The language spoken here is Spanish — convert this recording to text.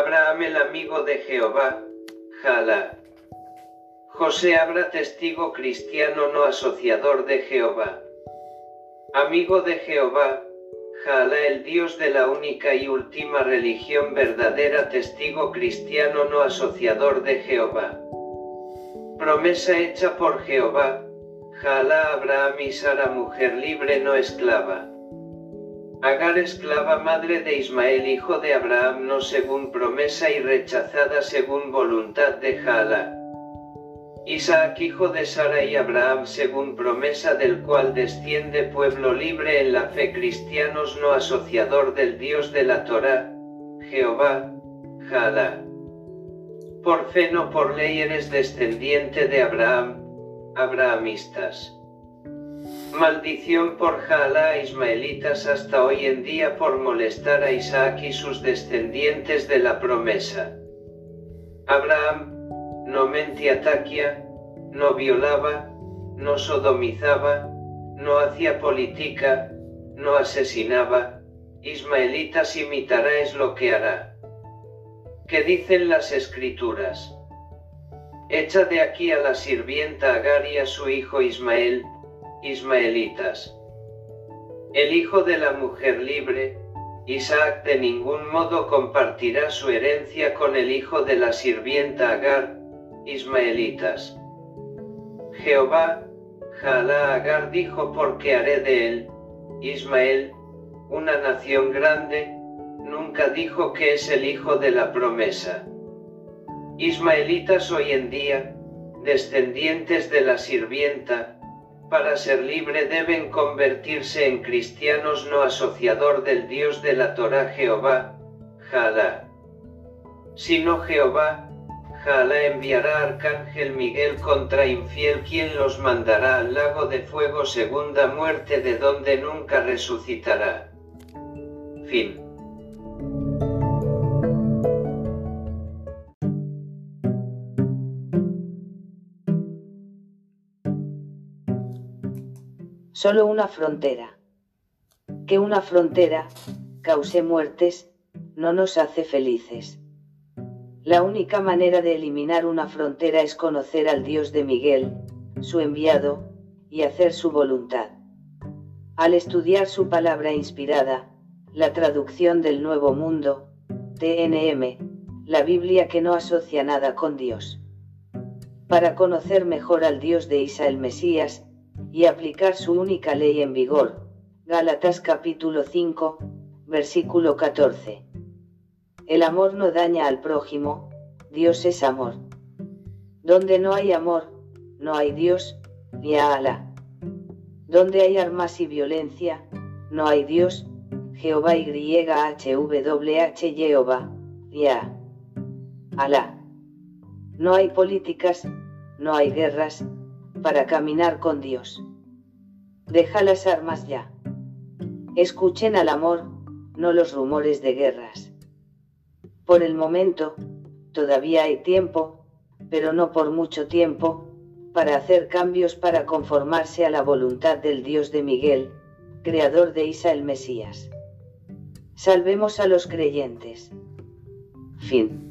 Abraham el amigo de Jehová, Jala. José Abra testigo cristiano no asociador de Jehová. Amigo de Jehová, Jala el Dios de la única y última religión verdadera testigo cristiano no asociador de Jehová. Promesa hecha por Jehová, Jala Abraham y Sara mujer libre no esclava. Agar esclava madre de Ismael hijo de Abraham no según promesa y rechazada según voluntad de Jala. Isaac hijo de Sara y Abraham según promesa del cual desciende pueblo libre en la fe cristianos no asociador del Dios de la Torá, Jehová, Jala. Por fe no por ley eres descendiente de Abraham, abrahamistas. Maldición por Jala ismaelitas hasta hoy en día por molestar a Isaac y sus descendientes de la promesa. Abraham, no mentía taquia, no violaba, no sodomizaba, no hacía política, no asesinaba, ismaelitas imitará es lo que hará. ¿Qué dicen las escrituras? Echa de aquí a la sirvienta Agar y a su hijo Ismael, ismaelitas. El hijo de la mujer libre, Isaac de ningún modo compartirá su herencia con el hijo de la sirvienta Agar, ismaelitas. Jehová, Jalá Agar dijo porque haré de él, Ismael, una nación grande, nunca dijo que es el hijo de la promesa. Ismaelitas hoy en día, descendientes de la sirvienta, para ser libre deben convertirse en cristianos no asociador del Dios de la Torah Jehová, Jalá. Sino Jehová, Jalá enviará arcángel Miguel contra infiel quien los mandará al lago de fuego segunda muerte de donde nunca resucitará. Fin. Solo una frontera. Que una frontera cause muertes no nos hace felices. La única manera de eliminar una frontera es conocer al Dios de Miguel, su enviado, y hacer su voluntad. Al estudiar su palabra inspirada, la traducción del Nuevo Mundo, TNM, la Biblia que no asocia nada con Dios. Para conocer mejor al Dios de Isa el Mesías, y aplicar su única ley en vigor, Gálatas capítulo 5, versículo 14. El amor no daña al prójimo, Dios es amor. Donde no hay amor, no hay Dios, ni a Alá. Donde hay armas y violencia, no hay Dios, Jehová y HWH Jehová, a Alá. No hay políticas, no hay guerras, para caminar con Dios. Deja las armas ya. Escuchen al amor, no los rumores de guerras. Por el momento, todavía hay tiempo, pero no por mucho tiempo, para hacer cambios para conformarse a la voluntad del Dios de Miguel, creador de Isa el Mesías. Salvemos a los creyentes. Fin.